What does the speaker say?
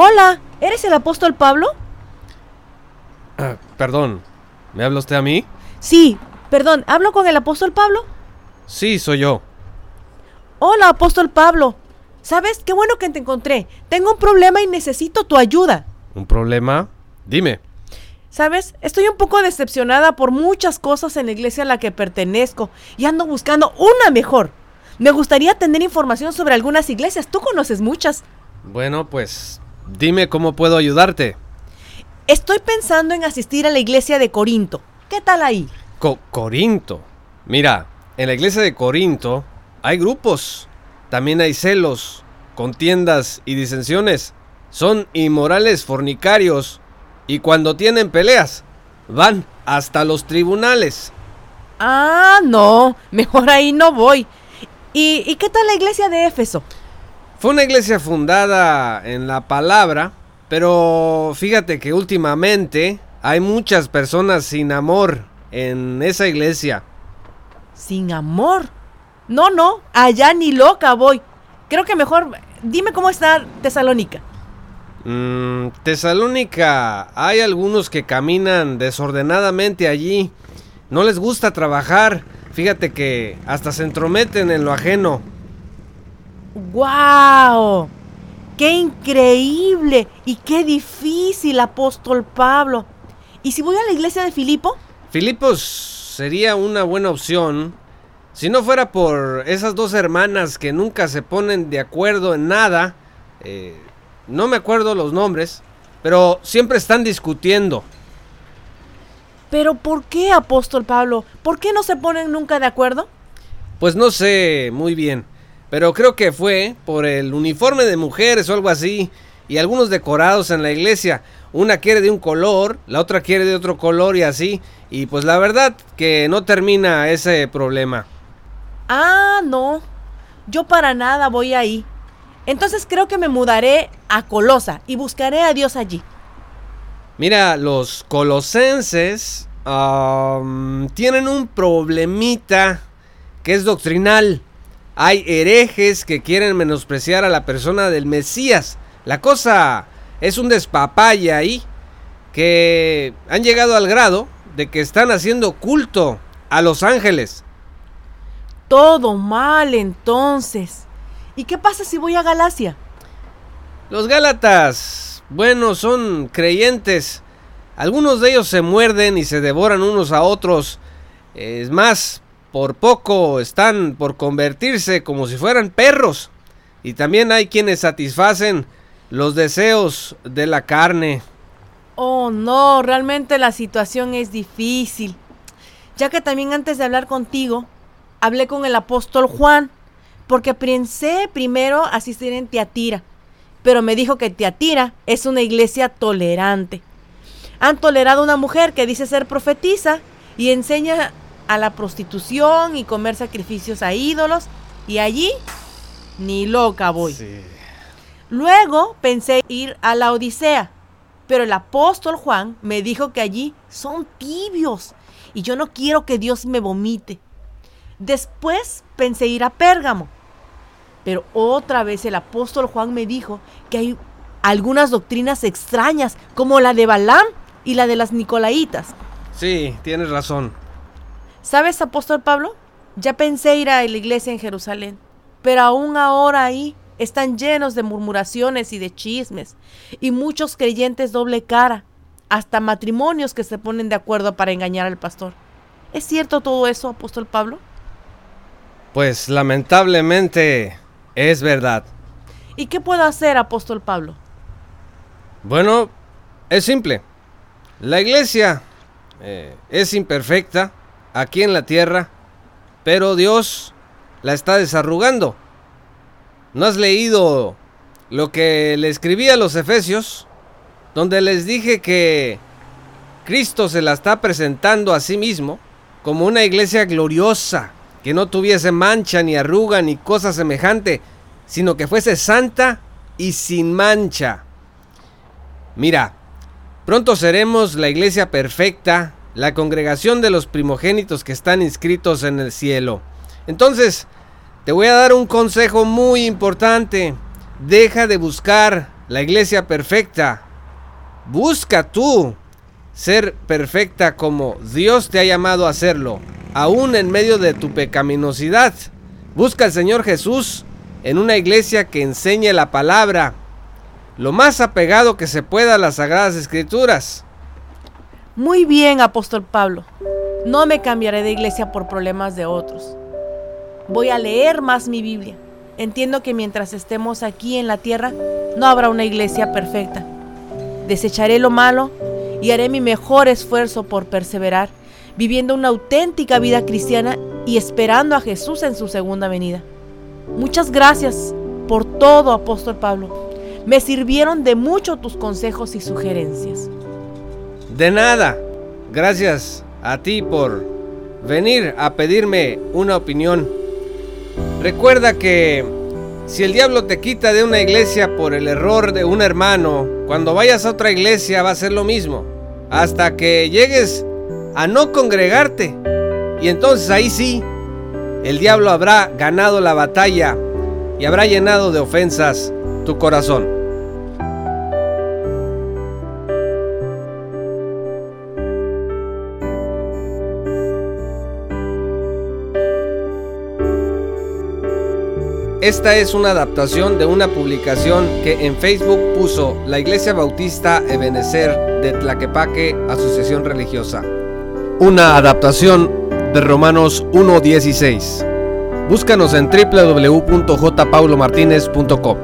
Hola, ¿eres el apóstol Pablo? Ah, perdón, ¿me habla usted a mí? Sí, perdón, ¿hablo con el apóstol Pablo? Sí, soy yo. Hola, apóstol Pablo. ¿Sabes? Qué bueno que te encontré. Tengo un problema y necesito tu ayuda. ¿Un problema? Dime. ¿Sabes? Estoy un poco decepcionada por muchas cosas en la iglesia a la que pertenezco y ando buscando una mejor. Me gustaría tener información sobre algunas iglesias. Tú conoces muchas. Bueno, pues dime cómo puedo ayudarte. Estoy pensando en asistir a la iglesia de Corinto. ¿Qué tal ahí? Co- Corinto. Mira, en la iglesia de Corinto hay grupos. También hay celos, contiendas y disensiones. Son inmorales fornicarios. Y cuando tienen peleas, van hasta los tribunales. Ah, no. Mejor ahí no voy. ¿Y, y qué tal la iglesia de Éfeso? Fue una iglesia fundada en la palabra, pero fíjate que últimamente hay muchas personas sin amor en esa iglesia. Sin amor. No, no. Allá ni loca voy. Creo que mejor dime cómo está Tesalónica. Mm, Tesalónica, hay algunos que caminan desordenadamente allí. No les gusta trabajar. Fíjate que hasta se entrometen en lo ajeno. ¡Wow! ¡Qué increíble! Y qué difícil, apóstol Pablo. ¿Y si voy a la iglesia de Filipo? Filipos sería una buena opción si no fuera por esas dos hermanas que nunca se ponen de acuerdo en nada. eh, no me acuerdo los nombres, pero siempre están discutiendo. ¿Pero por qué, apóstol Pablo? ¿Por qué no se ponen nunca de acuerdo? Pues no sé muy bien, pero creo que fue por el uniforme de mujeres o algo así, y algunos decorados en la iglesia. Una quiere de un color, la otra quiere de otro color y así, y pues la verdad que no termina ese problema. Ah, no. Yo para nada voy ahí. Entonces creo que me mudaré a Colosa y buscaré a Dios allí. Mira, los colosenses tienen un problemita que es doctrinal. Hay herejes que quieren menospreciar a la persona del Mesías. La cosa es un despapalle ahí que han llegado al grado de que están haciendo culto a los ángeles. Todo mal entonces. ¿Y qué pasa si voy a Galacia? Los Gálatas, bueno, son creyentes. Algunos de ellos se muerden y se devoran unos a otros. Es más, por poco están por convertirse como si fueran perros. Y también hay quienes satisfacen los deseos de la carne. Oh, no, realmente la situación es difícil. Ya que también antes de hablar contigo, hablé con el apóstol Juan, porque pensé primero asistir en Tiatira, pero me dijo que Tiatira es una iglesia tolerante. Han tolerado a una mujer que dice ser profetisa y enseña a la prostitución y comer sacrificios a ídolos, y allí ni loca voy. Luego pensé ir a la Odisea, pero el apóstol Juan me dijo que allí son tibios y yo no quiero que Dios me vomite. Después pensé ir a Pérgamo, pero otra vez el apóstol Juan me dijo que hay algunas doctrinas extrañas, como la de Balaam y la de las Nicolaitas. Sí, tienes razón. ¿Sabes, apóstol Pablo? Ya pensé ir a la iglesia en Jerusalén, pero aún ahora ahí están llenos de murmuraciones y de chismes, y muchos creyentes doble cara, hasta matrimonios que se ponen de acuerdo para engañar al pastor. ¿Es cierto todo eso, apóstol Pablo? Pues lamentablemente es verdad. ¿Y qué puedo hacer, apóstol Pablo? Bueno, es simple. La iglesia eh, es imperfecta aquí en la tierra, pero Dios la está desarrugando. ¿No has leído lo que le escribí a los Efesios? Donde les dije que Cristo se la está presentando a sí mismo como una iglesia gloriosa, que no tuviese mancha ni arruga ni cosa semejante, sino que fuese santa y sin mancha. Mira, pronto seremos la iglesia perfecta, la congregación de los primogénitos que están inscritos en el cielo. Entonces, te voy a dar un consejo muy importante. Deja de buscar la iglesia perfecta. Busca tú ser perfecta como Dios te ha llamado a hacerlo, aún en medio de tu pecaminosidad. Busca al Señor Jesús en una iglesia que enseñe la palabra, lo más apegado que se pueda a las sagradas escrituras. Muy bien, apóstol Pablo. No me cambiaré de iglesia por problemas de otros. Voy a leer más mi Biblia. Entiendo que mientras estemos aquí en la tierra, no habrá una iglesia perfecta. Desecharé lo malo y haré mi mejor esfuerzo por perseverar, viviendo una auténtica vida cristiana y esperando a Jesús en su segunda venida. Muchas gracias por todo, apóstol Pablo. Me sirvieron de mucho tus consejos y sugerencias. De nada. Gracias a ti por venir a pedirme una opinión. Recuerda que si el diablo te quita de una iglesia por el error de un hermano, cuando vayas a otra iglesia va a ser lo mismo. Hasta que llegues a no congregarte. Y entonces ahí sí, el diablo habrá ganado la batalla y habrá llenado de ofensas tu corazón. Esta es una adaptación de una publicación que en Facebook puso la Iglesia Bautista Ebenecer de Tlaquepaque, Asociación Religiosa. Una adaptación de Romanos 1.16. Búscanos en www.jpaulomartinez.com.